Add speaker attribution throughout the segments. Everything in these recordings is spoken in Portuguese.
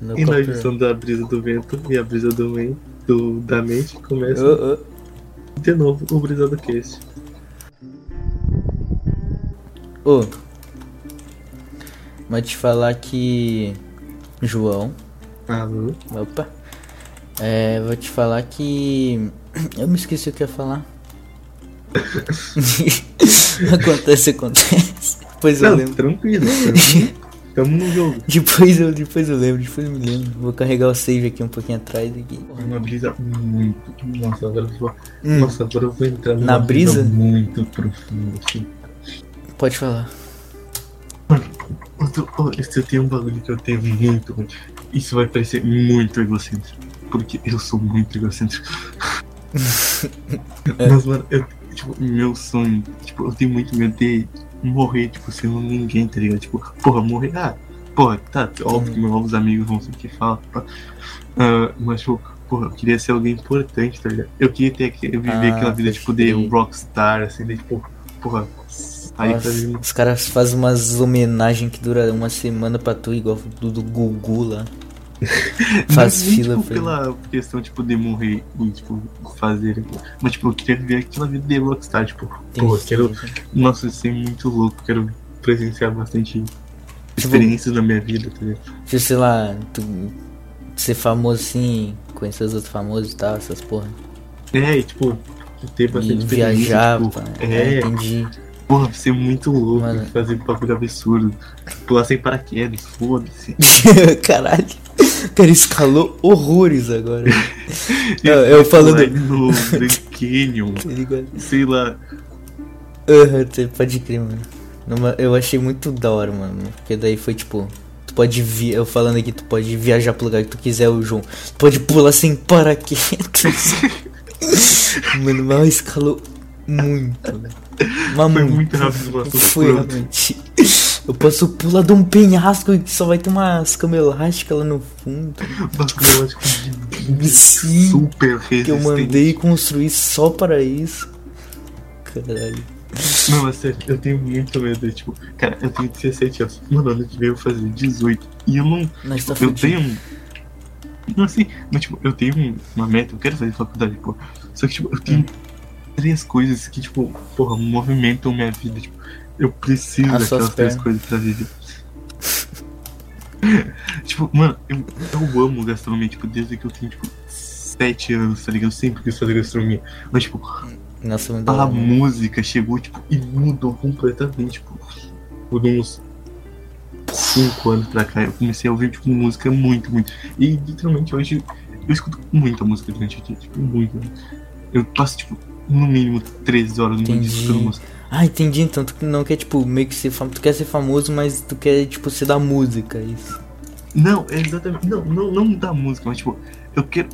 Speaker 1: No
Speaker 2: E na edição da brisa do vento e a brisa do, men- do da mente começa
Speaker 1: Ô, ô.
Speaker 2: de novo o brisa do cast.
Speaker 1: Ô, mas te falar que. João.
Speaker 2: Alô?
Speaker 1: Opa. É, vou te falar que. Eu me esqueci o que eu ia falar. acontece, acontece. Depois eu
Speaker 2: Não,
Speaker 1: lembro.
Speaker 2: tranquilo. Tamo, tamo no jogo.
Speaker 1: Depois eu, depois eu lembro, depois eu me lembro. Vou carregar o save aqui um pouquinho atrás aqui.
Speaker 2: Uma brisa muito. Nossa, agora eu vou.
Speaker 1: Hum,
Speaker 2: Nossa, agora eu vou entrar numa
Speaker 1: Na brisa?
Speaker 2: muito profunda, assim.
Speaker 1: pode falar.
Speaker 2: Eu tô- oh, Esse tem um bagulho que eu tenho muito ruim. Isso vai parecer muito egocêntrico. Porque eu sou muito egocêntrico. Mas, mano, eu, tipo, meu sonho, tipo, eu tenho muito medo de morrer, tipo, sendo ninguém, tá ligado? Tipo, porra, morrer, ah, porra, tá, óbvio que meus novos amigos vão que falam, pá. Ah, mas, tipo, porra, eu queria ser alguém importante, tá ligado? Eu queria ter eu viver
Speaker 1: Ah,
Speaker 2: aquela vida, tipo, de um rockstar, assim, de, tipo, porra, aí
Speaker 1: Nossa,
Speaker 2: fazer
Speaker 1: os caras fazem umas homenagens que dura uma semana pra tu, igual do, do Gugu lá. Faz
Speaker 2: nem,
Speaker 1: fila
Speaker 2: tipo,
Speaker 1: pra
Speaker 2: pela questão, tipo, de morrer e, tipo, fazer. Mas, tipo, eu queria viver aquela vida de rockstar, tipo, pô, eu quero. Nossa, isso é muito louco, quero presenciar bastante experiências na minha vida, tá ligado?
Speaker 1: Tipo, sei lá, tu ser famoso assim, conhecer os outros famosos e tal, essas porra.
Speaker 2: É, e, tipo, ter
Speaker 1: E
Speaker 2: bastante experiência.
Speaker 1: viajar,
Speaker 2: tipo,
Speaker 1: pá.
Speaker 2: é,
Speaker 1: entendi.
Speaker 2: Porra, ser muito louco,
Speaker 1: Mano.
Speaker 2: fazer bagulho absurdo. Pular sem paraquedas, foda-se.
Speaker 1: Caralho. O cara escalou horrores agora. eu, eu falando.
Speaker 2: No Grand Canyon, sei lá.
Speaker 1: Você pode crer, mano. Numa- Eu achei muito da hora, mano. Porque daí foi tipo. Tu pode vir, eu falando aqui, tu pode viajar pro lugar que tu quiser, o João. Tu pode pular sem paraquedas. mano, mas escalou muito. né? Mas
Speaker 2: Foi muito rápido assunto,
Speaker 1: Foi realmente. Eu posso pular de um penhasco que só vai ter umas cama elástica lá no fundo.
Speaker 2: Tipo, de-
Speaker 1: Sim.
Speaker 2: super resistente.
Speaker 1: Que eu mandei construir só para isso. Caralho.
Speaker 2: Não, mas sério, eu tenho muito medo. Tipo, cara, eu tenho 17 anos. Mano, ano que vem eu vou fazer 18. E eu não.
Speaker 1: Nós tá
Speaker 2: eu
Speaker 1: fudido.
Speaker 2: tenho. um- Não assim, mas tipo, eu tenho um- uma meta, eu quero fazer faculdade, pô. Só que, tipo, eu tenho três coisas que, tipo, porra, movimentam minha vida. Tipo, eu preciso
Speaker 1: As
Speaker 2: daquelas três coisas pra viver. tipo, mano, eu, eu amo gastronomia, tipo, desde que eu tenho, tipo, 7 anos, tá ligado? Eu sempre quis fazer gastronomia. Mas, tipo,
Speaker 1: Nossa,
Speaker 2: a música chegou, tipo, e mudou completamente, tipo, por uns 5 anos pra cá, eu comecei a ouvir, tipo, música muito, muito. E literalmente hoje eu escuto muita música durante o dia, tipo, muito. Eu passo, tipo, no mínimo 13 horas no música.
Speaker 1: Ah, entendi. Então tu não quer, tipo, meio que ser famoso. Tu quer ser famoso, mas tu quer, tipo, ser da música, é isso.
Speaker 2: Não, é exatamente. Não, não, não da música, mas tipo, eu quero.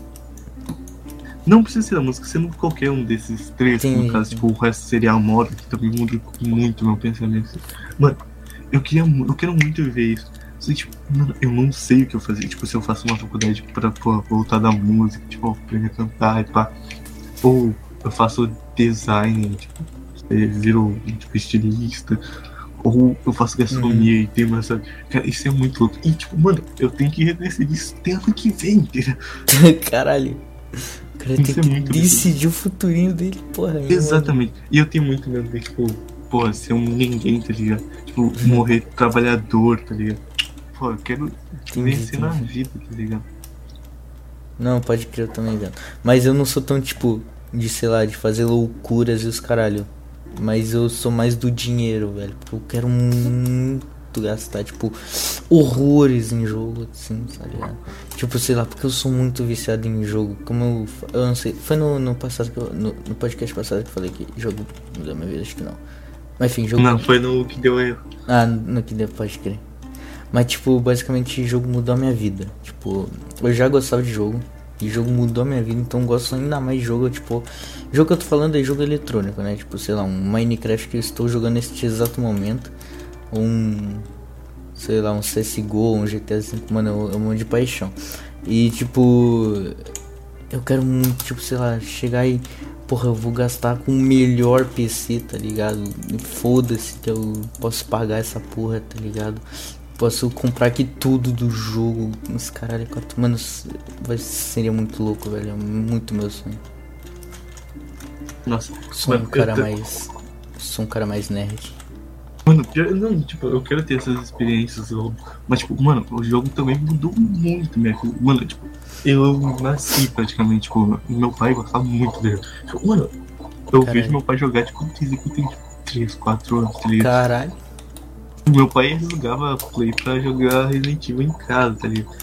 Speaker 2: Não precisa ser da música, sendo qualquer um desses três,
Speaker 1: Entendi.
Speaker 2: no caso, tipo, o resto seria a moda, que também muda muito meu pensamento. Mano, eu queria eu quero muito viver isso. Só que, tipo, mano, eu não sei o que eu fazer. Tipo, se eu faço uma faculdade pra pô, voltar da música, tipo, aprender a cantar e pá. Ou eu faço design, tipo, viro tipo, estilista. Ou eu faço gastronomia e tenho essa. Cara, isso é muito louco. E, tipo, mano, eu tenho que decidir isso ano que vem, entendeu?
Speaker 1: Caralho. O cara tem
Speaker 2: é
Speaker 1: que decidir o futurinho dele, porra. aí,
Speaker 2: Exatamente. E eu tenho muito medo de, tipo, porra, ser um ninguém, tá ligado? Tipo, morrer trabalhador, tá ligado? Pô, eu quero
Speaker 1: Entendi,
Speaker 2: vencer na
Speaker 1: entendi.
Speaker 2: vida, tá ligado?
Speaker 1: Não, pode crer, eu também vendo. Mas eu não sou tão, tipo, de, sei lá, de fazer loucuras e os caralho. Mas eu sou mais do dinheiro, velho. Eu quero muito gastar, tipo, horrores em jogo, assim, tá ligado? Tipo, sei lá, porque eu sou muito viciado em jogo. Como eu. Eu não sei. Foi no, no passado que eu, no, no podcast passado que eu falei que jogo mudou minha vida, acho que não. Mas enfim, jogo.
Speaker 2: Não, foi no que deu erro.
Speaker 1: Ah, no que deu, pode crer. Mas, tipo, basicamente, jogo mudou a minha vida. Tipo, eu já gostava de jogo. E jogo mudou a minha vida, então gosto ainda mais de jogo. Tipo, jogo que eu tô falando é jogo eletrônico, né? Tipo, sei lá, um Minecraft que eu estou jogando neste exato momento. Um. Sei lá, um CSGO, um GTA V, mano, eu, eu amo de paixão. E, tipo. Eu quero muito, tipo, sei lá, chegar e. Porra, eu vou gastar com o melhor PC, tá ligado? Foda-se que eu posso pagar essa porra, tá ligado? Posso comprar aqui tudo do jogo. Esse caralho, quatro. Mano, vai, seria muito louco, velho. É muito meu sonho.
Speaker 2: Nossa,
Speaker 1: Sou um cara mais. Sou um cara mais nerd.
Speaker 2: Mano, não, tipo, eu quero ter essas experiências, mas, tipo, mano, o jogo também mudou muito, minha filha. Mano, tipo, eu nasci praticamente, tipo, meu pai gostava muito dele. Tipo, mano, eu Caralho. vejo meu pai jogar, tipo, desde que eu tenho, tipo, 3, 4 anos, tá ligado?
Speaker 1: Caralho.
Speaker 2: Meu pai jogava Play pra jogar Resident Evil em casa, tá ligado?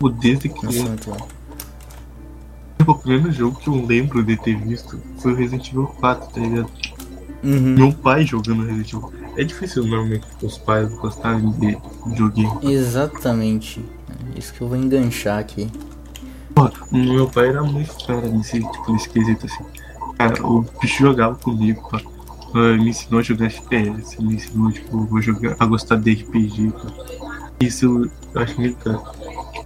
Speaker 2: Tipo, desde bom. O primeiro jogo que eu lembro de ter visto foi o Resident Evil 4, tá ligado? Uhum. Meu pai jogando Resident Evil. É difícil normalmente os pais gostarem de joguinho.
Speaker 1: Exatamente. É isso que eu vou enganchar aqui.
Speaker 2: Pô, meu pai era muito cara nesse, tipo, nesse quesito assim. Cara, o bicho jogava comigo, pá. Uh, me ensinou a jogar FPS, me ensinou tipo, a, jogar, a gostar de RPG. Isso eu acho muito caro.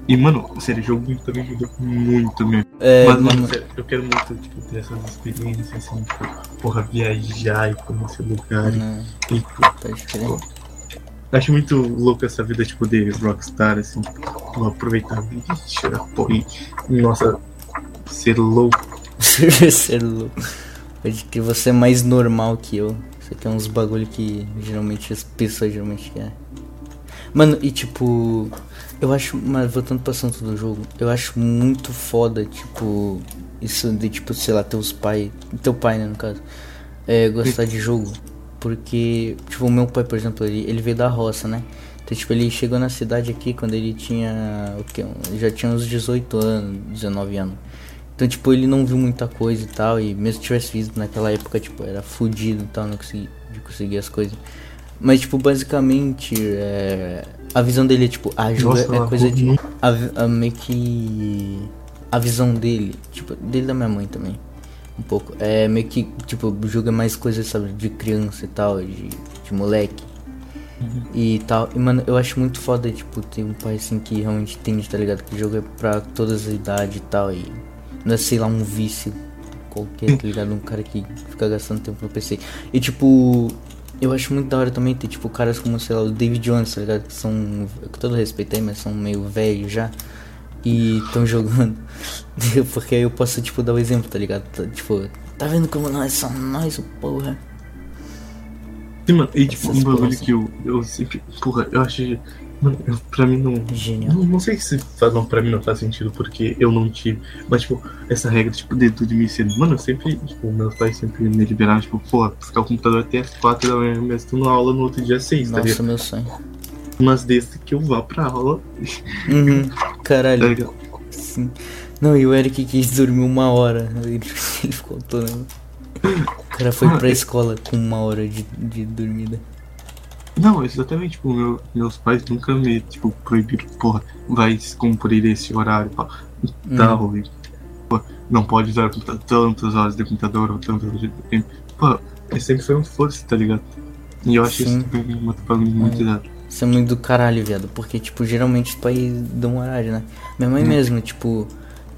Speaker 2: E, mano, sério, o jogo também mudou muito mesmo. É, Mas, mano, sério, eu quero muito, tipo, ter essas experiências, assim, tipo, porra, viajar e conhecer lugares. E, pô, acho muito louco essa vida, tipo, de rockstar, assim, tipo, aproveitar a vida e tirar, porra, e, nossa, ser louco.
Speaker 1: ser louco. Pode que você é mais normal que eu. Você quer uns bagulho que geralmente as pessoas geralmente querem. Mano, e tipo, eu acho, mas voltando pro assunto do jogo, eu acho muito foda, tipo, isso de tipo, sei lá, teus pai, teu pai, né, no caso, é, gostar de jogo. Porque, tipo, o meu pai, por exemplo, ele, ele veio da roça, né? Então, tipo, ele chegou na cidade aqui quando ele tinha, o que, já tinha uns 18 anos, 19 anos. Então, tipo, ele não viu muita coisa e tal, e mesmo que tivesse visto naquela época, tipo, era fudido e tal, não conseguia, de conseguir as coisas. Mas, tipo, basicamente, é... a visão dele é, tipo, a jogo é coisa de. A, a, meio que. A visão dele, tipo, dele da minha mãe também. Um pouco. É meio que, tipo, o jogo é mais coisa, sabe, de criança e tal, de, de moleque. Uhum. E tal. E, mano, eu acho muito foda, tipo, ter um pai assim que realmente entende, tá ligado? Que o jogo é pra todas as idades e tal. E não é, sei lá, um vício qualquer, tá ligado? Um cara que fica gastando tempo no PC. E, tipo, eu acho muito da hora também ter, tipo, caras como, sei lá, o David Jones, tá ligado? Que são, com todo respeito aí, mas são meio velhos já. E estão jogando. Porque aí eu posso, tipo, dar o um exemplo, tá ligado? Tipo, tá vendo como nós somos nós, o porra?
Speaker 2: Sim, mano, e tipo, Essas um bagulho que eu, eu sempre. Porra, eu acho Mano, pra mim não.
Speaker 1: Genial.
Speaker 2: Não, não sei se faz, não, pra mim não faz sentido porque eu não tive. Mas, tipo, essa regra, tipo, de tudo me cedo. Mano, eu sempre, tipo, meus pais sempre me liberaram, tipo, pô, ficar o computador até as 4 da manhã, mas tô na aula no outro dia às 6,
Speaker 1: tá Nossa, meu sonho.
Speaker 2: Mas desde que eu vá pra aula.
Speaker 1: Uhum, caralho. Tá Sim. Não, e o Eric quis dormir uma hora. Ele, ele ficou todo. O cara foi pra escola com uma hora de, de dormida.
Speaker 2: Não, exatamente, tipo, meu, meus pais nunca me, tipo, proibiram, porra, vai cumprir esse horário, pá, tá, hum. pô, não pode usar tantas horas de computador ou tantas horas de tempo. Pô, sempre foi um força, tá ligado? E eu acho Sim. isso uma muito é.
Speaker 1: Isso é muito do caralho, viado, porque, tipo, geralmente os pais dão horário, né? Minha mãe hum. mesmo, tipo,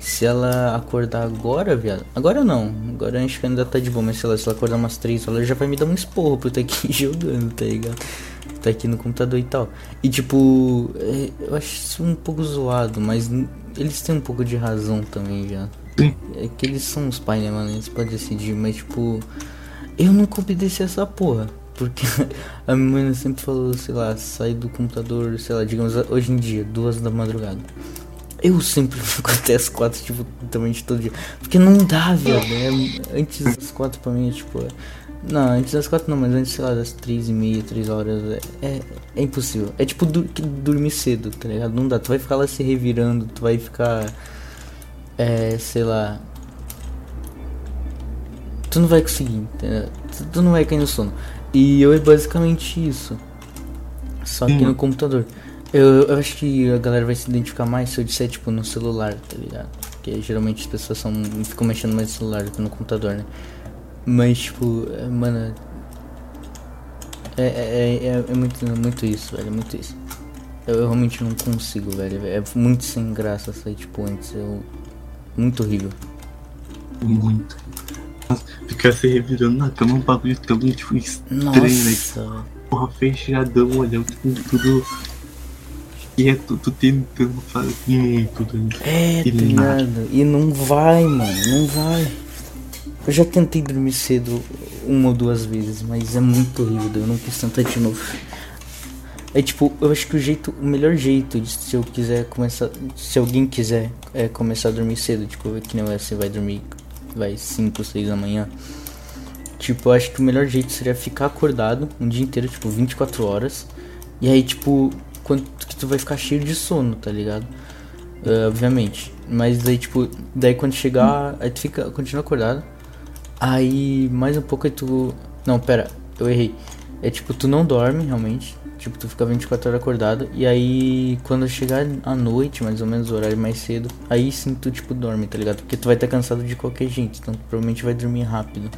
Speaker 1: se ela acordar agora, viado. Agora não. Agora acho que ainda tá de boa. Mas se ela, se ela acordar umas 3 horas, já vai me dar um esporro por eu estar aqui jogando, tá ligado? Tá aqui no computador e tal. E tipo, é, eu acho isso um pouco zoado, mas eles têm um pouco de razão também, já. É que eles são os pais, né, mano? Eles podem decidir, mas tipo, eu nunca obedeci essa porra. Porque a minha mãe sempre falou, sei lá, sair do computador, sei lá, digamos, hoje em dia, duas da madrugada. Eu sempre fico até as quatro, tipo, também de todo dia. Porque não dá, velho. Né? Antes das quatro pra mim, tipo. É... Não, antes das quatro não, mas antes, sei lá, das três e meia, três horas. É, é, é impossível. É tipo dur dormir cedo, tá ligado? Não dá. Tu vai ficar lá se revirando, tu vai ficar. É, sei lá. Tu não vai conseguir, tu, tu não vai cair no sono. E eu é basicamente isso. Só que no computador. Eu, eu, acho que a galera vai se identificar mais se eu disser, tipo, no celular, tá ligado? Porque geralmente as pessoas são, ficam mexendo mais no celular do que no computador, né? Mas, tipo, é, mano. É, é, é, é, muito, muito isso, velho. É muito isso. Eu, eu, realmente não consigo, velho. É muito sem graça sair, tipo, antes. Eu, muito horrível.
Speaker 2: Muito. Ficar se revirando na cama é um bagulho tão, tipo, estranho, né?
Speaker 1: Nossa,
Speaker 2: porra, fechadão, olhando tudo. E é tudo tentando fazer muito dano.
Speaker 1: É, tá
Speaker 2: E nada.
Speaker 1: E não vai, mano, não vai. Eu já tentei dormir cedo uma ou duas vezes, mas é muito horrível, eu não quis tentar de novo. É tipo, eu acho que o jeito, o melhor jeito de se eu quiser começar, se alguém quiser é começar a dormir cedo, tipo, que nem você vai dormir, vai 5, 6 da manhã. Tipo, eu acho que o melhor jeito seria ficar acordado um dia inteiro, tipo, 24 horas. E aí, tipo, quanto que tu vai ficar cheio de sono, tá ligado? É, obviamente. Mas daí, tipo, daí quando chegar, aí tu fica, continua acordado. Aí, mais um pouco aí tu. Não, pera, eu errei. É tipo, tu não dorme realmente. Tipo, tu fica 24 horas acordado. E aí, quando chegar à noite, mais ou menos, o horário mais cedo, aí sim tu, tipo, dorme, tá ligado? Porque tu vai estar cansado de qualquer jeito. Então, tu provavelmente vai dormir rápido.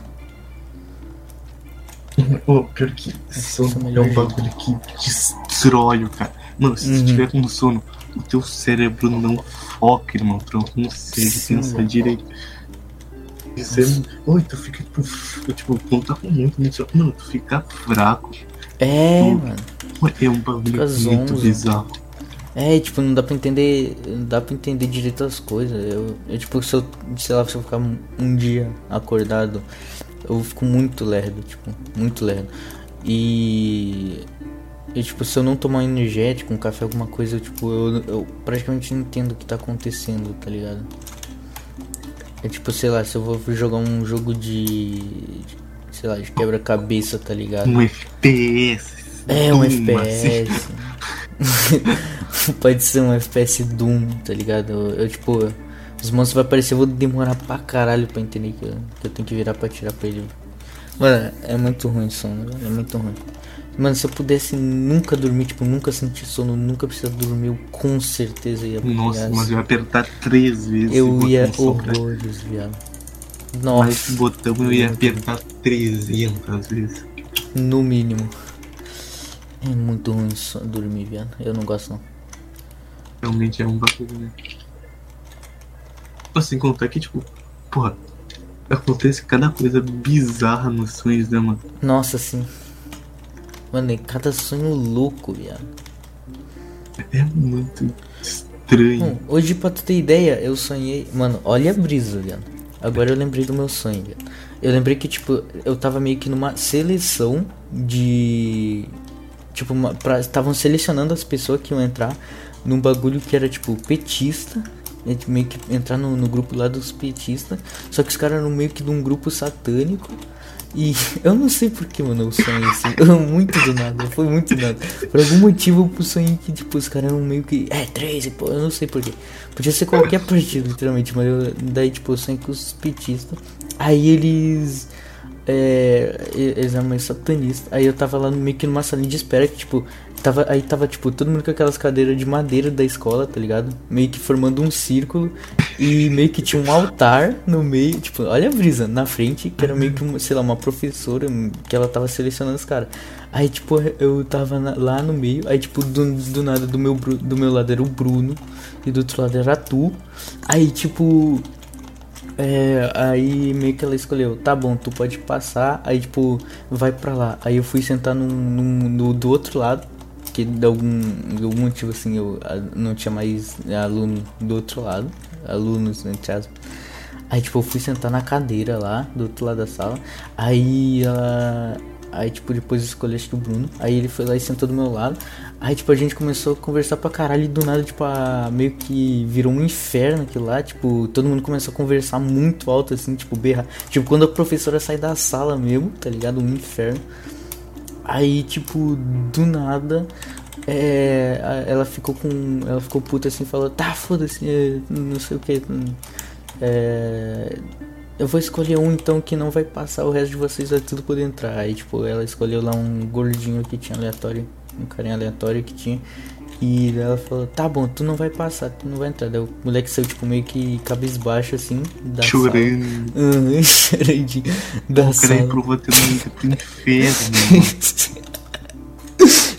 Speaker 2: Ô, pior que sono
Speaker 1: é
Speaker 2: é um bagulho que destrói o cara. Mano, se
Speaker 1: Uhum.
Speaker 2: tu tiver com sono, o teu cérebro não foca, irmão. Tu não consegue
Speaker 1: Sim,
Speaker 2: pensar
Speaker 1: velho.
Speaker 2: direito. Isso é. Oi, tu fica tipo. Tipo, quando tá com muito, muito sono. Mano, tu fica fraco.
Speaker 1: É,
Speaker 2: Hum.
Speaker 1: mano.
Speaker 2: Mano, É um bagulho
Speaker 1: Fica
Speaker 2: muito
Speaker 1: zonzo.
Speaker 2: bizarro.
Speaker 1: É, tipo, não dá pra entender. Não dá pra entender direito as coisas. Eu, eu tipo, se eu, sei lá, se eu ficar um, um dia acordado, eu fico muito lerdo, tipo, muito lerdo. E. E tipo, se eu não tomar um energético, um café, alguma coisa, eu, tipo, eu, eu praticamente não entendo o que tá acontecendo, tá ligado? É tipo, sei lá, se eu vou jogar um jogo de. sei lá, de quebra-cabeça, tá ligado?
Speaker 2: Um FPS.
Speaker 1: É, um
Speaker 2: Doom,
Speaker 1: FPS.
Speaker 2: assim.
Speaker 1: Pode ser um FPS Doom, tá ligado? Eu, eu, tipo, os monstros vai aparecer, eu vou demorar pra caralho pra entender que eu, que eu tenho que virar pra tirar pra ele. Mano, é muito ruim sono, velho, é muito ruim. Mano, se eu pudesse nunca dormir, tipo, nunca sentir sono, nunca precisar dormir, eu com certeza ia
Speaker 2: Nossa,
Speaker 1: pegar,
Speaker 2: mas
Speaker 1: assim.
Speaker 2: eu ia apertar três vezes.
Speaker 1: Eu ia horrores, viado.
Speaker 2: Mas
Speaker 1: Nossa,
Speaker 2: esse botão eu ia apertar 300 vezes.
Speaker 1: no mínimo. É muito ruim dormir, viado. Eu não gosto não.
Speaker 2: Realmente é um bagulho, né? Assim, contar que, tipo, porra, acontece cada coisa bizarra nos sonhos, né, mano?
Speaker 1: Nossa, sim. Mano, é cada sonho louco, viado.
Speaker 2: É muito estranho.
Speaker 1: Bom, hoje, pra tu ter ideia, eu sonhei. Mano, olha a brisa, viado. Agora eu lembrei do meu sonho, viado. Eu lembrei que, tipo, eu tava meio que numa seleção de. Tipo, estavam selecionando as pessoas que iam entrar num bagulho que era, tipo, petista. tipo, Meio que entrar no, no grupo lá dos petistas. Só que os caras eram meio que de um grupo satânico. E eu não sei porquê, mano, eu sonhei assim. muito do nada, foi muito do nada. Por algum motivo eu sonhei que, tipo, os caras eram meio que. É, 13, pô, eu não sei porquê. Podia ser qualquer partido, literalmente, mas eu, daí, tipo, eu sonhei com os petistas. Aí eles. É, eles eram meio satanistas. Aí eu tava lá meio que numa salinha de espera que, tipo, tava, aí tava, tipo, todo mundo com aquelas cadeiras de madeira da escola, tá ligado? Meio que formando um círculo. E meio que tinha um altar no meio, tipo, olha a brisa, na frente, que era meio que, sei lá, uma professora que ela tava selecionando os caras. Aí, tipo, eu tava na- lá no meio, aí, tipo, do, do nada, do meu, do meu lado era o Bruno, e do outro lado era tu. Aí, tipo, é, aí meio que ela escolheu, tá bom, tu pode passar, aí tipo, vai pra lá. Aí eu fui sentar num, num- no, do outro lado, que de algum, de algum motivo assim eu não tinha mais aluno do outro lado, alunos, entre aspas. Aí tipo, eu fui sentar na cadeira lá, do outro lado da sala. Aí ela. Aí, tipo, depois escolhi acho que o Bruno. Aí ele foi lá e sentou do meu lado. Aí, tipo, a gente começou a conversar pra caralho e do nada, tipo, a... meio que virou um inferno aquilo lá. Tipo, todo mundo começou a conversar muito alto, assim, tipo, berrar. Tipo, quando a professora sai da sala mesmo, tá ligado? Um inferno. Aí, tipo, do nada, é, ela ficou com. Ela ficou puta assim, falou, tá, foda-se, é, não sei o que. É, eu vou escolher um então que não vai passar, o resto de vocês vai tudo poder entrar. Aí, tipo, ela escolheu lá um gordinho que tinha aleatório, um carinha aleatório que tinha. E ela falou, tá bom, tu não vai passar, tu não vai entrar. Daí o moleque saiu, tipo, meio que cabisbaixo assim, da sala.
Speaker 2: Chorando.
Speaker 1: Aham, choradinho da
Speaker 2: O cara
Speaker 1: sala.
Speaker 2: teu mundo pro inferno.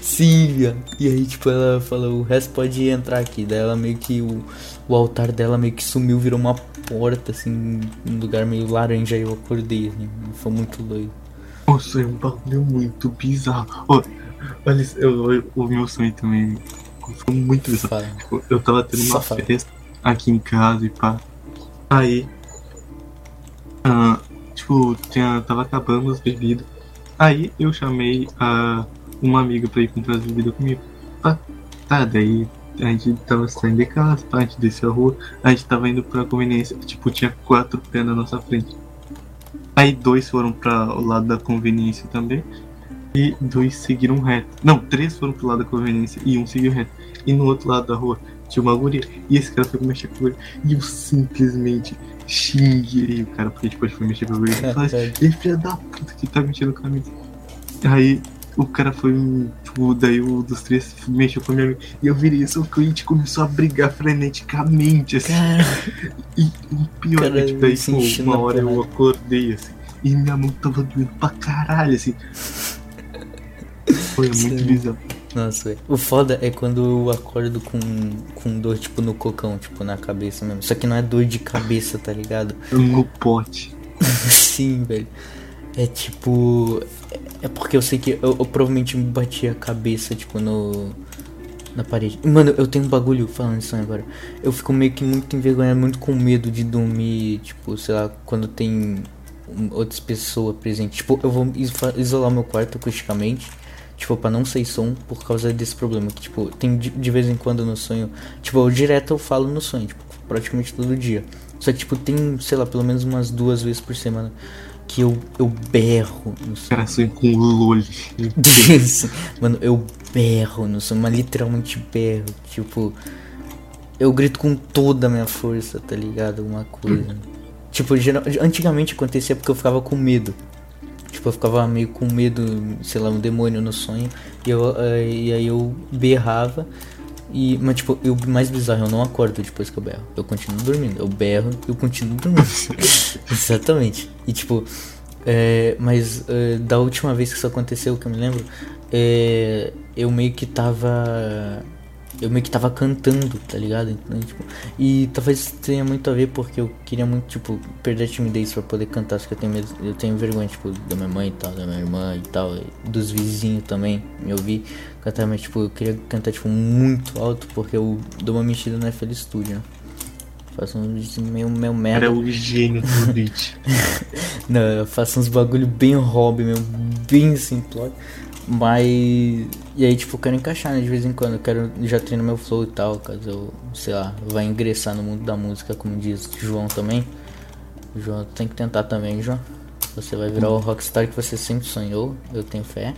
Speaker 1: Sim, viado. E aí, tipo, ela falou, o resto pode entrar aqui. Daí ela meio que. O, o altar dela meio que sumiu, virou uma porta, assim, um lugar meio laranja. Aí eu acordei, assim. Foi muito doido.
Speaker 2: Nossa, é um bagulho muito bizarro. Olha, eu, eu, o meu sonho também foi muito bizarro. Tipo, eu tava tendo uma
Speaker 1: fala.
Speaker 2: festa aqui em casa e pá. Aí. ah, tipo, tinha, tava acabando as bebidas. Aí eu chamei a, uma amiga pra ir comprar as bebidas comigo. Pá, tá, daí a gente tava saindo de casa, pá, a gente desceu a rua, a gente tava indo pra conveniência. Tipo, tinha quatro pés na nossa frente. Aí dois foram para o lado da conveniência também. E dois seguiram reto. Não, três foram pro lado da conveniência e um seguiu reto. E no outro lado da rua tinha uma guria. E esse cara foi mexer com a guria. E eu simplesmente xinguei o cara, porque ele foi mexer com a guria. Eu falei assim, "Ei, filha da puta que tá mexendo com a minha. Aí o cara foi, tipo, daí o dos três mexeu com a minha amiga. E eu virei isso que a gente começou a brigar freneticamente, assim.
Speaker 1: Cara,
Speaker 2: E o pior é
Speaker 1: Cara,
Speaker 2: que daí, uma hora eu acordei assim. E minha mão tava doendo pra caralho, assim. Foi muito
Speaker 1: Sim.
Speaker 2: bizarro.
Speaker 1: nossa, velho. O foda é quando eu acordo com, com dor, tipo, no cocão, tipo, na cabeça mesmo. Só que não é dor de cabeça, tá ligado?
Speaker 2: No pote.
Speaker 1: Sim, velho. É tipo. É porque eu sei que eu, eu provavelmente me bati a cabeça, tipo, no. Na parede. Mano, eu tenho um bagulho falando isso agora. Eu fico meio que muito envergonhado, muito com medo de dormir, tipo, sei lá, quando tem outras pessoas presentes. Tipo, eu vou iso- isolar meu quarto acusticamente. Tipo, pra não sair som por causa desse problema. Que, tipo, tem de, de vez em quando no sonho. Tipo, eu direto eu falo no sonho, tipo, praticamente todo dia. Só que, tipo, tem, sei lá, pelo menos umas duas vezes por semana que eu, eu berro no sonho.
Speaker 2: Cara, sonho com.
Speaker 1: Isso. Mano, eu berro no sonho, mas literalmente berro. Tipo, eu grito com toda a minha força, tá ligado? Alguma coisa. Tipo, geral, antigamente acontecia porque eu ficava com medo. Tipo, eu ficava meio com medo, sei lá, um demônio no sonho. E, eu, eh, e aí eu berrava. E, mas, tipo, eu, mais bizarro, eu não acordo depois que eu berro. Eu continuo dormindo. Eu berro eu continuo dormindo. Exatamente. E, tipo, é, mas é, da última vez que isso aconteceu, que eu me lembro, é, eu meio que tava. Eu meio que tava cantando, tá ligado? Então, tipo, e talvez tenha muito a ver porque eu queria muito, tipo, perder a timidez pra poder cantar, só que eu tenho, medo, eu tenho vergonha, tipo, da minha mãe e tal, da minha irmã e tal, e dos vizinhos também, me ouvir cantar, mas, tipo, eu queria cantar, tipo, muito alto porque eu dou uma mexida no FL Studio, né? Faço um meio, meio merda.
Speaker 2: Era o gênio do beat.
Speaker 1: Não, eu faço uns bagulho bem hobby mesmo, bem simplório. Mas. E aí, tipo, eu quero encaixar, né? De vez em quando. Eu quero já treinar meu flow e tal. Caso eu, sei lá, vá ingressar no mundo da música, como diz João também. João, tem que tentar também, João. Você vai virar o rockstar que você sempre sonhou. Eu tenho fé.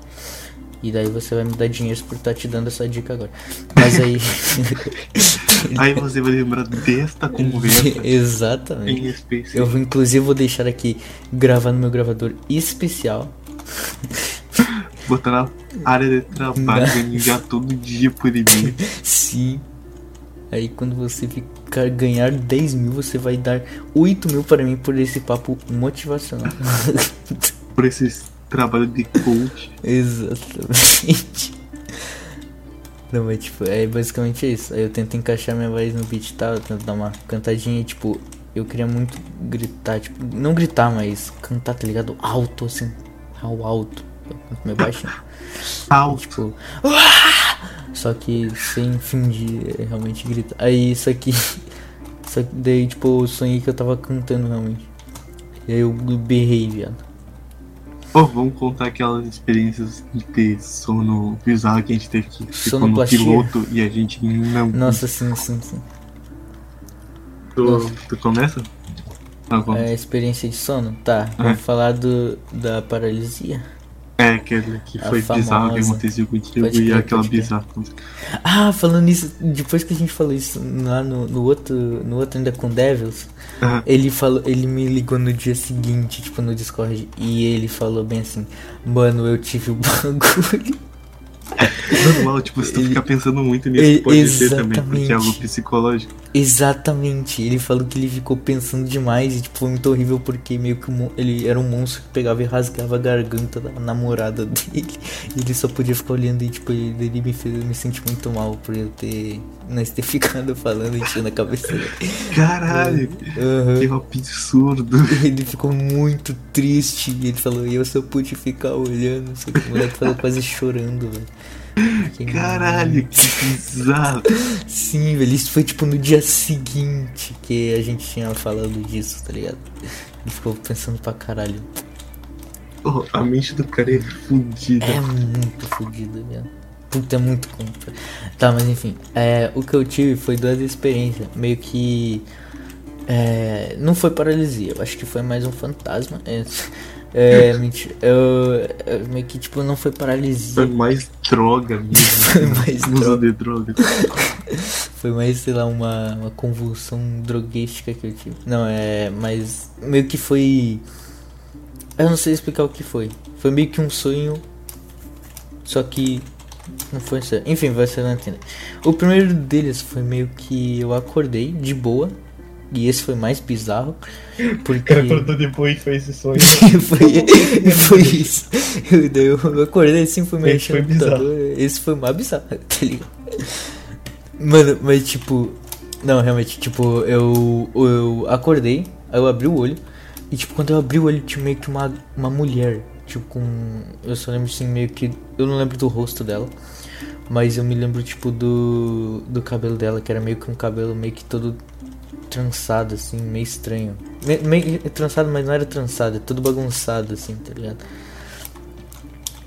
Speaker 1: E daí você vai me dar dinheiro por estar te dando essa dica agora. Mas aí.
Speaker 2: Aí você vai lembrar desta conversa
Speaker 1: Exatamente. Eu inclusive vou deixar aqui gravar no meu gravador especial.
Speaker 2: Botar na área de trabalho, ganhar todo dia por e-mail.
Speaker 1: Sim. Aí quando você ficar ganhar 10 mil, você vai dar 8 mil para mim por esse papo motivacional.
Speaker 2: Por esse trabalho de coach.
Speaker 1: Exatamente. Não, mas tipo, é basicamente isso. Aí eu tento encaixar minha voz no beat e tal, eu tento dar uma cantadinha, tipo, eu queria muito gritar, tipo, não gritar, mas cantar, tá ligado? Alto, assim, ao alto. Baixinho.
Speaker 2: Alto.
Speaker 1: Tipo, só que sem fingir é, realmente gritar. Aí isso aqui, só que daí tipo, eu sonhei que eu tava cantando realmente. E aí eu berrei, viado.
Speaker 2: Pô, vamos contar aquelas experiências de ter sono bizarro que a gente teve que ficou no piloto e a gente não.
Speaker 1: Nossa, sim, sim, sim.
Speaker 2: Tu, tu começa? Não, começa.
Speaker 1: É, experiência de sono? Tá,
Speaker 2: É.
Speaker 1: vamos falar do, da paralisia.
Speaker 2: É, aquele que
Speaker 1: A
Speaker 2: foi bizarro que aconteceu contigo
Speaker 1: Pode
Speaker 2: e aquela bizarra.
Speaker 1: Ah, falando nisso, depois que a gente falou isso lá no, no outro, no outro ainda com Devils,
Speaker 2: Aham.
Speaker 1: ele falou, ele me ligou no dia seguinte, tipo no Discord, e ele falou bem assim, mano, eu tive o bagulho.
Speaker 2: Normal, tipo, se tu ficar pensando muito nisso, pode ser também, porque é
Speaker 1: exatamente.
Speaker 2: algo psicológico.
Speaker 1: Exatamente, ele falou que ele ficou pensando demais e tipo, foi muito horrível porque meio que ele era um monstro que pegava e rasgava a garganta da namorada dele. E ele só podia ficar olhando e tipo, ele, ele me fez me sentir muito mal por eu ter nós ter ficado falando, enchendo a cabeça dele.
Speaker 2: Caralho,
Speaker 1: Aham.
Speaker 2: que absurdo.
Speaker 1: Ele ficou muito triste. Ele falou, e eu só pude ficar olhando. Só que o moleque falou quase chorando, velho.
Speaker 2: Caralho, que bizarro.
Speaker 1: Sim, velho, isso foi tipo no dia seguinte que a gente tinha falado disso, tá ligado? Ele ficou pensando pra caralho.
Speaker 2: Oh, a mente do cara é fodida.
Speaker 1: É muito fodido, velho. Puta, é muito compra. Tá, mas enfim. É, o que eu tive foi duas experiências. Meio que. É, não foi paralisia, eu acho que foi mais um fantasma. É, é mentira. Eu, eu meio que tipo, não foi paralisia.
Speaker 2: Foi mais droga mesmo.
Speaker 1: Foi mais droga.
Speaker 2: de droga.
Speaker 1: Foi mais, sei lá, uma, uma convulsão droguística que eu tive. Não, é. Mas meio que foi. Eu não sei explicar o que foi. Foi meio que um sonho. Só que. Não foi sonho. Enfim, vai ser na entender. O primeiro deles foi meio que eu acordei de boa. E esse foi mais bizarro. Porque.
Speaker 2: depois foi esse sonho.
Speaker 1: foi, foi isso. Eu, eu acordei assim, fui
Speaker 2: foi
Speaker 1: no computador. Esse foi mais bizarro, tá ligado? Mano, mas tipo. Não, realmente, tipo, eu, eu acordei, aí eu abri o olho. E tipo, quando eu abri o olho, tinha meio que uma, uma mulher. Tipo, com. Eu só lembro assim, meio que. Eu não lembro do rosto dela. Mas eu me lembro, tipo, do. Do cabelo dela, que era meio que um cabelo meio que todo trançado, assim, meio estranho. Me- meio trançado, mas não era trançado, é tudo bagunçado, assim, tá ligado?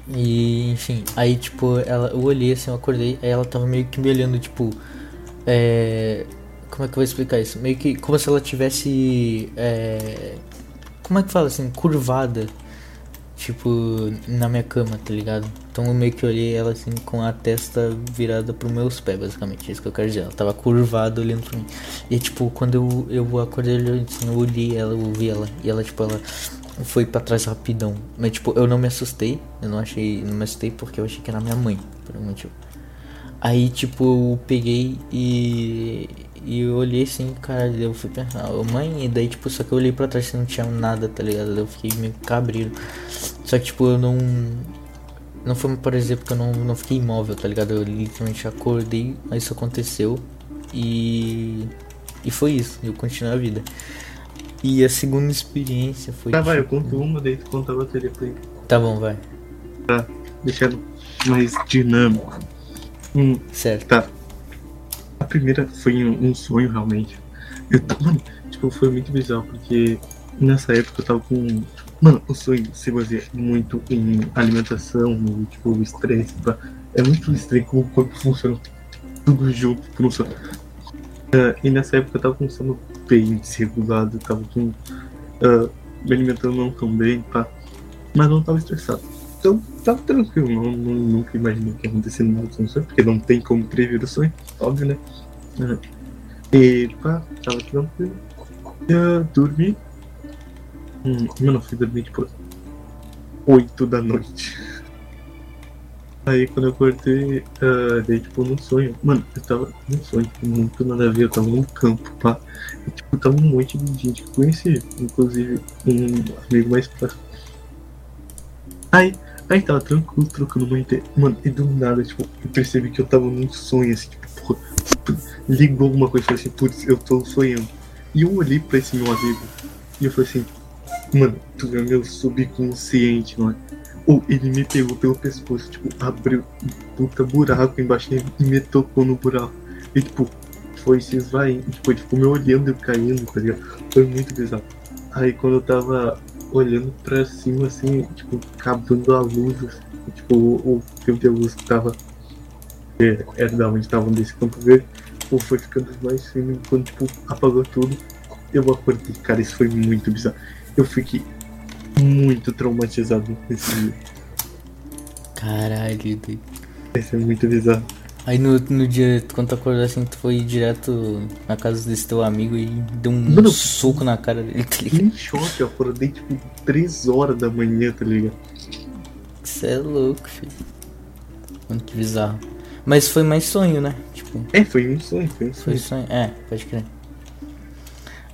Speaker 1: E, enfim, aí, tipo, ela, eu olhei assim, eu acordei, aí ela tava meio que me olhando, tipo, é. Como é que eu vou explicar isso? Meio que como se ela tivesse. É, como é que fala assim? Curvada. Tipo, na minha cama, tá ligado? Então eu meio que olhei ela assim com a testa virada pros meus pés, basicamente. É isso que eu quero dizer. Ela tava curvada olhando pra mim. E tipo, quando eu, eu acordei assim, eu olhei ela, eu vi ela. E ela, tipo, ela foi pra trás rapidão. Mas tipo, eu não me assustei. Eu não achei. Não me assustei porque eu achei que era minha mãe, por algum motivo. Aí, tipo, eu peguei e. E eu olhei assim, cara, eu fui pensar, mãe, e daí, tipo, só que eu olhei pra trás e não tinha nada, tá ligado? Eu fiquei meio cabreiro. Só que, tipo, eu não. Não foi, por exemplo, que eu não, não fiquei imóvel, tá ligado? Eu literalmente acordei, aí isso aconteceu. E. E foi isso, eu continuei a vida. E a segunda experiência foi.
Speaker 2: Tá, vai, eu
Speaker 1: tipo-
Speaker 2: conto uma, daí tu conta a outra depois.
Speaker 1: Tá bom, vai.
Speaker 2: Deixando mais dinâmico. Hum,
Speaker 1: Certo.
Speaker 2: tá. A primeira foi um, sonho, realmente. Eu mano, tipo, foi muito bizarro, porque nessa época eu tava com. Mano, o sonho se baseia muito em alimentação, no, tipo, estresse. pá. É muito estranho como o corpo funciona tudo junto sonho. Ah, e nessa época eu tava com sono bem desregulado, tava com. ah, me alimentando não tão bem, pá. Mas não tava estressado. Então tava tranquilo, não, não- nunca imaginei que ia acontecer nada com o sonho, porque não tem como prever o sonho, óbvio, né? Ah, E pá, tava tranquilo. Eu dormi. Hum, eu fui dormir tipo 8 da noite. Aí quando eu acordei, ah, dei tipo num sonho. Mano, eu tava num sonho, tipo, muito nada a ver, eu tava num campo, pá. E, tipo, tava um monte de gente que eu conheci, inclusive um amigo mais próximo. Aí, aí tava tranquilo, trocando uma ideia. Mano, e do nada, tipo, eu percebi que eu tava num sonho, assim, tipo, porra, ligou alguma coisa falei assim, putz, eu tô sonhando. E eu olhei pra esse meu amigo e eu falei assim, mano, tu é meu subconsciente, mano. Ou ele me pegou pelo pescoço, tipo, abriu um puta buraco embaixo dele e me tocou no buraco. E tipo, foi se esvaindo, tipo, ele ficou me olhando e caindo, tá ligado? Foi muito bizarro. Aí quando eu tava olhando pra cima, assim, tipo, acabando a luz, assim, tipo, o, o de luz que tava. É, era da onde tava desse campo verde, ou foi ficando mais fino, e quando, tipo, apagou tudo, eu acordei. Cara, isso foi muito bizarro. Eu fiquei muito traumatizado nesse dia.
Speaker 1: Caralho.
Speaker 2: Isso é muito bizarro.
Speaker 1: Aí no, no dia, quando tu acordou assim, tu foi direto na casa desse teu amigo e deu um
Speaker 2: Mano,
Speaker 1: soco na cara dele, tá ligado?
Speaker 2: Em choque, eu acordei, tipo, 3 horas da manhã, tá ligado?
Speaker 1: Você é louco, filho. Mano, que bizarro. Mas foi mais sonho, né? Tipo,
Speaker 2: É, foi um sonho, foi um
Speaker 1: foi
Speaker 2: sonho.
Speaker 1: sonho. É, pode crer.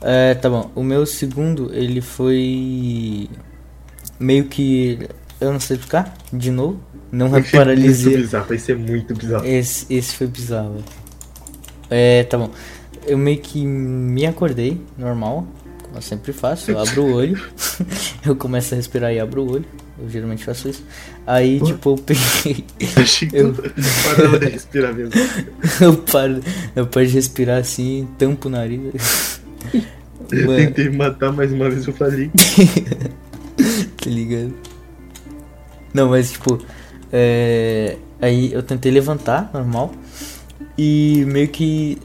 Speaker 1: É, tá bom. O meu segundo, ele foi. Meio que. Eu não sei explicar, de novo. Não é paralisia.
Speaker 2: bizarro, vai ser muito bizarro.
Speaker 1: Esse, esse foi bizarro. É, tá bom. Eu meio que me acordei, normal, como eu sempre faço. Eu abro o olho, eu começo a respirar e abro o olho. Eu geralmente faço isso. Aí, tipo, eu peguei.
Speaker 2: Que
Speaker 1: Eu-
Speaker 2: parava de respirar mesmo.
Speaker 1: eu paro, eu paro de respirar assim, tampo o nariz.
Speaker 2: Eu
Speaker 1: Mano,
Speaker 2: tentei me matar mais uma vez, eu falei.
Speaker 1: tá ligado? Não, mas tipo, é... aí eu tentei levantar, normal. E meio que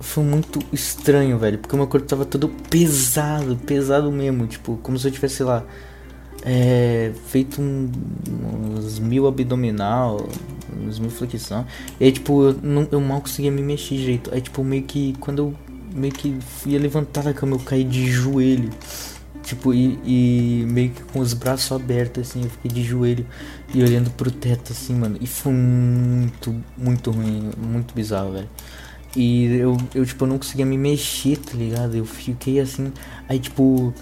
Speaker 1: foi muito estranho, velho. Porque o meu corpo tava todo pesado, pesado mesmo. Tipo, como se eu tivesse, sei lá, é, feito um, uns mil abdominal, uns mil flexão. E aí, tipo, eu, não, eu mal conseguia me mexer direito. Aí, tipo, meio que quando eu meio que ia levantar da cama, eu caí de joelho. Tipo, e, e meio que com os braços abertos, assim, eu fiquei de joelho e olhando pro teto, assim, mano. E foi muito, muito ruim, muito bizarro, velho. E eu, eu, tipo, não conseguia me mexer, tá ligado? Eu fiquei assim, aí, tipo,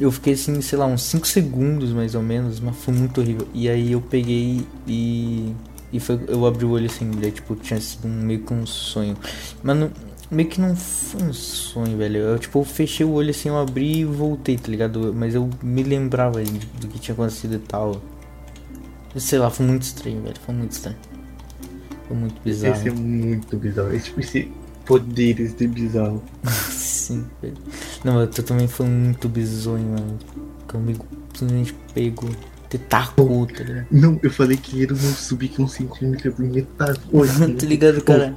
Speaker 1: eu fiquei assim, sei lá, uns 5 segundos mais ou menos, mas foi muito horrível. E aí eu peguei e. E foi, eu abri o olho assim, daí, tipo, tinha sido meio que um sonho. Mas não, meio que não foi um sonho, velho. Eu, tipo, fechei o olho assim, eu abri e voltei, tá ligado? Mas eu me lembrava do que tinha acontecido e tal. Sei lá, foi muito estranho, velho. Foi muito estranho. Foi muito bizarro.
Speaker 2: Esse é muito bizarro. É tipo esse poderes de bizarro.
Speaker 1: Sim, velho. Não, tu também foi muito bizonho, mano. Comigo simplesmente pegou. Te tacou, tá ligado?
Speaker 2: Não, eu falei que ele não subir que um centímetro por metade. Oi,
Speaker 1: tá ligado, cara?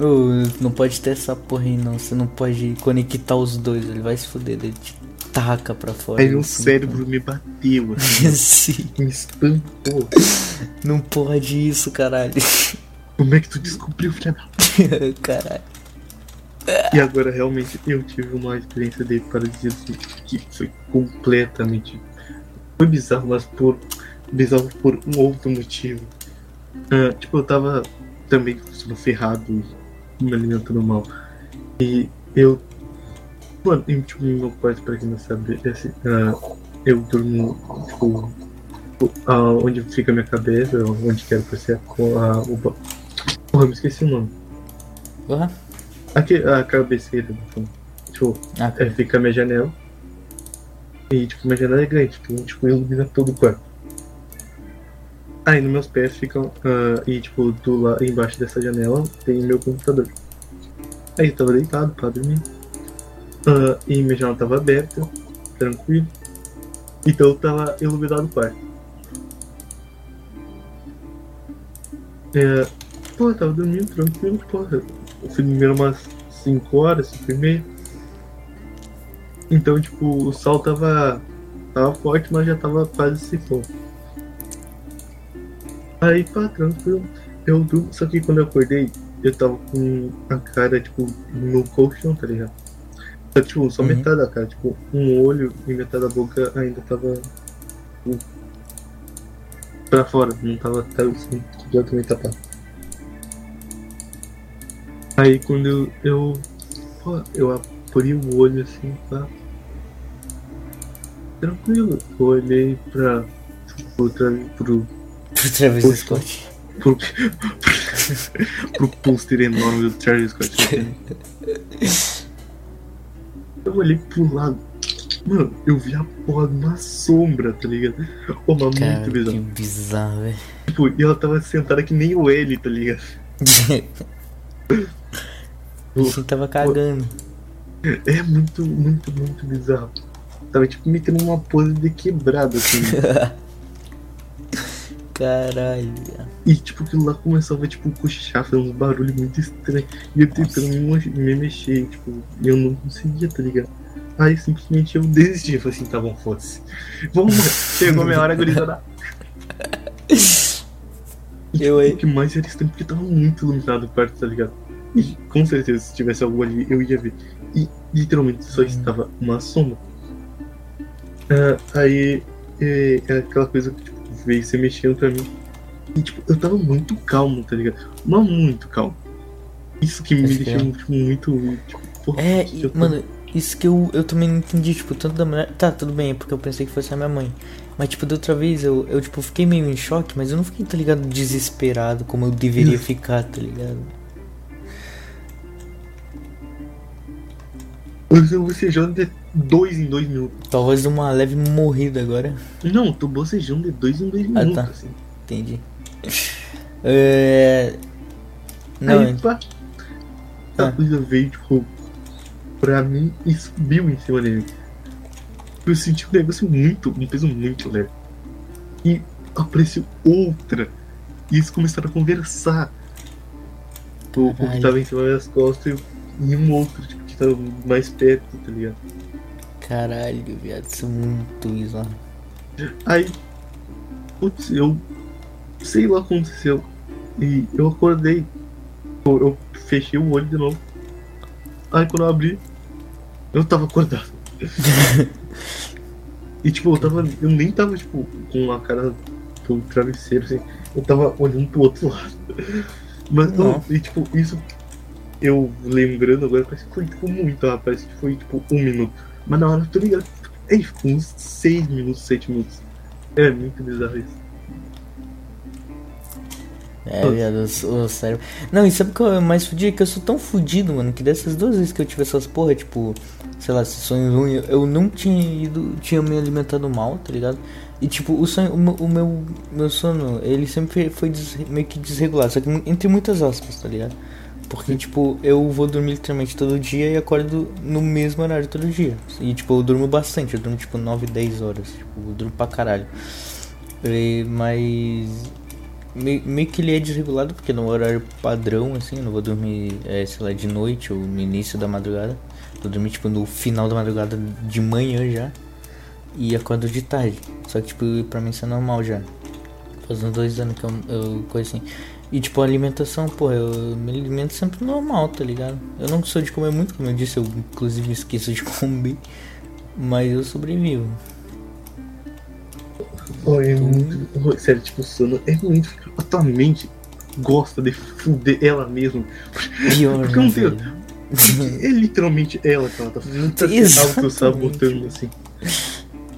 Speaker 1: Ô, não pode ter essa porra aí, não. Você não pode conectar os dois. Ele vai se fuder, ele te taca pra fora.
Speaker 2: Aí
Speaker 1: assim,
Speaker 2: cérebro me bateu, assim,
Speaker 1: Sim,
Speaker 2: me estampou.
Speaker 1: não pode isso, caralho.
Speaker 2: Como é que tu descobriu, filha da...
Speaker 1: caralho.
Speaker 2: E agora realmente eu tive uma experiência de paralisia que foi completamente. Foi bizarro, mas por. Bizarro por um outro motivo. Ah, tipo, eu tava também sendo ferrado, me alimentando mal. E eu. Mano, eu, tipo, meu quarto, pra quem não sabe, esse, ah, eu durmo, tipo. ah, onde fica a minha cabeça, onde quero pra ser a, ba- Porra, eu me esqueci o nome.
Speaker 1: Porra.
Speaker 2: Aqui, a cabeceira, então, tipo,
Speaker 1: Ah,
Speaker 2: é, fica a minha janela. E, tipo, minha janela é grande, então, tipo, ilumina todo o quarto. Aí, nos meus pés ficam, ah, e, tipo, do lá embaixo dessa janela tem meu computador. Aí, eu tava deitado pra dormir. Ah, e minha janela tava aberta, tranquilo. Então, tava iluminado o quarto. É, pô, eu tava dormindo tranquilo, porra. Eu fui dormir umas 5 horas, 5 e meia. Então, tipo, o sol tava, tava forte, mas já tava quase se for. Aí, pá, tranquilo. Eu durmo, só que quando eu acordei, eu tava com a cara, tipo, no colchão, tá ligado? Só tipo, só
Speaker 1: Uhum.
Speaker 2: metade da cara, tipo, um olho e metade da boca ainda tava. tipo, pra fora, não tava tava, assim, completamente tapado. Aí quando eu, eu. Pô, eu abri o olho assim, pá. Tranquilo. Eu olhei pra. Tipo, tra- pro.
Speaker 1: Travis
Speaker 2: Poxa.
Speaker 1: Scott.
Speaker 2: pro, pro pôster enorme do Travis Scott. né? Eu olhei pro lado. Mano, eu vi a porra uma sombra, tá ligado? Pô, mas
Speaker 1: Cara,
Speaker 2: muito
Speaker 1: que
Speaker 2: bizarro.
Speaker 1: bizarro, velho.
Speaker 2: Tipo, e ela tava sentada que nem o L, tá ligado?
Speaker 1: O bichinho tava cagando.
Speaker 2: É muito, muito, muito bizarro. Tava tipo metendo uma pose de quebrada, assim.
Speaker 1: Caralho.
Speaker 2: E tipo, aquilo lá começava tipo cochichar, fazendo uns barulhos muito estranhos. E eu tentando me, me mexer, tipo, e eu não conseguia, tá ligado? Aí simplesmente eu desisti, eu falei assim, tá bom, foda-se. Vamos, chegou minha hora, gurizada. E, tipo,
Speaker 1: Eu aí.
Speaker 2: O que mais era estranho, porque tava muito iluminado o quarto, tá ligado? E com certeza, se tivesse algo ali, eu ia ver. E literalmente só
Speaker 1: Hum.
Speaker 2: estava uma sombra. Ah, aí é, é aquela coisa que tipo, veio se mexendo pra mim. E tipo, eu tava muito calmo, tá ligado? Mas muito calmo. Isso que me
Speaker 1: que
Speaker 2: deixou
Speaker 1: é.
Speaker 2: tipo, muito. Tipo, porra,
Speaker 1: É, e,
Speaker 2: tô-
Speaker 1: mano, isso que eu, eu também não entendi, tipo, tanto da mulher. Tá, tudo bem, é porque eu pensei que fosse a minha mãe. Mas, tipo, da outra vez eu, eu, tipo, fiquei meio em choque, mas eu não fiquei, tá ligado, desesperado como eu deveria ficar, tá ligado?
Speaker 2: Eu bocejando de dois em dois minutos.
Speaker 1: Deu uma leve morrida agora.
Speaker 2: Não, tô bocejando de dois em dois minutos,
Speaker 1: tá.
Speaker 2: assim.
Speaker 1: Entendi. É... Não,
Speaker 2: Aí, pá, a
Speaker 1: Ah.
Speaker 2: coisa veio, tipo, pra mim e subiu em cima dele. Eu senti um negócio muito, um peso muito leve. E apareceu outra. E eles começaram a conversar. O, que tava em cima das costas e um outro, tipo, tava mais perto, tá ligado?
Speaker 1: caralho, viado, isso é muito bizarro.
Speaker 2: Aí, putz, eu sei lá o que aconteceu. E eu acordei. Eu, eu fechei o olho de novo. Aí quando eu abri, eu tava acordado. e tipo, eu tava. Eu nem tava, tipo, com a cara pro travesseiro, assim. Eu tava olhando pro outro lado. Mas não,
Speaker 1: Não.
Speaker 2: e tipo, isso eu lembrando agora, parece que foi tipo muito, ah, parece que foi tipo um minuto. Mas na hora, eu tô ligado. É, ficou uns seis minutos, sete minutos. É muito bizarro isso.
Speaker 1: É, viado, o, cérebro. Não, e sabe o que é mais fudido? Que eu sou tão fudido, mano, que dessas duas vezes que eu tive essas porra, tipo, sei lá, esses sonhos ruins, eu não tinha ido, tinha me alimentado mal, tá ligado? E tipo, o sonho, o o meu, meu sono, ele sempre foi des- meio que desregulado, só que entre muitas aspas, tá ligado? Porque, tipo, eu vou dormir literalmente todo dia e acordo no mesmo horário todo dia. E, tipo, eu durmo bastante, eu durmo, tipo, 9, 10 horas. Tipo, eu durmo pra caralho. E- mas meio, meio que ele é desregulado porque no horário padrão, assim, eu não vou dormir, é, sei lá, de noite ou no início da madrugada. Vou dormir, tipo, no final da madrugada de manhã já. E acordo de tarde. Só que, tipo, pra mim isso é normal já. Faz uns dois anos que eu, eu coisa assim. E, tipo, a alimentação, pô, eu me alimento sempre normal, tá ligado? Eu não sou de comer muito, como eu disse, eu inclusive esqueço de comer. Mas eu sobrevivo.
Speaker 2: Oh, é muito. oh, sério, tipo, o sono é muito. A tua mente gosta de fuder ela mesma.
Speaker 1: Pior,
Speaker 2: Porque
Speaker 1: né,
Speaker 2: não tem-
Speaker 1: velho?
Speaker 2: É literalmente ela que ela tá, tá se
Speaker 1: Exatamente.
Speaker 2: auto-sabotando assim.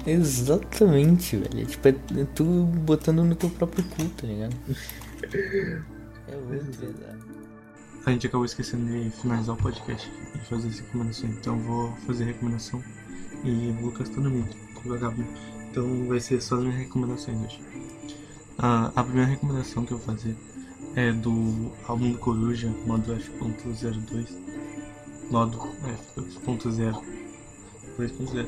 Speaker 1: Exatamente, velho. Tipo, é, é tu botando no teu próprio cu, tá ligado? É muito.
Speaker 2: A gente acabou esquecendo de finalizar o podcast e fazer as recomendações. Então vou fazer a recomendação e o Lucas tá dormindo, com o vagabundo. Então vai ser só as minhas recomendações hoje. Ah, a primeira recomendação que eu vou fazer é do álbum do Coruja, modo F.02. Modo F2.0. 2.0.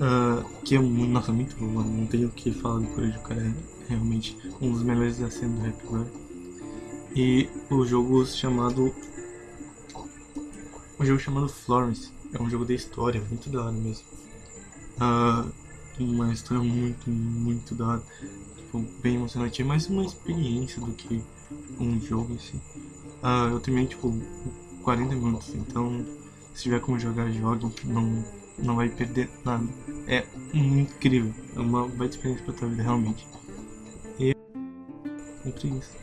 Speaker 2: Ah, que é muito, nossa, muito bom, mano. Não tenho o que falar do Coruja, o cara é realmente um dos melhores da cena do rap agora. E o jogo chamado. Um jogo chamado Florence. É um jogo de história, muito da hora mesmo. Ah, uma história muito, muito da hora. Tipo, bem emocionante. É mais uma experiência do que um jogo assim. Ah, eu terminei tipo 40 minutos, então se tiver como jogar, jogue. Não, não vai perder nada. É incrível. É uma baita experiência pra tua vida, realmente. Entre isso.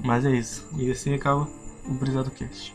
Speaker 2: Mas é isso. E assim acaba o Brisado Cast.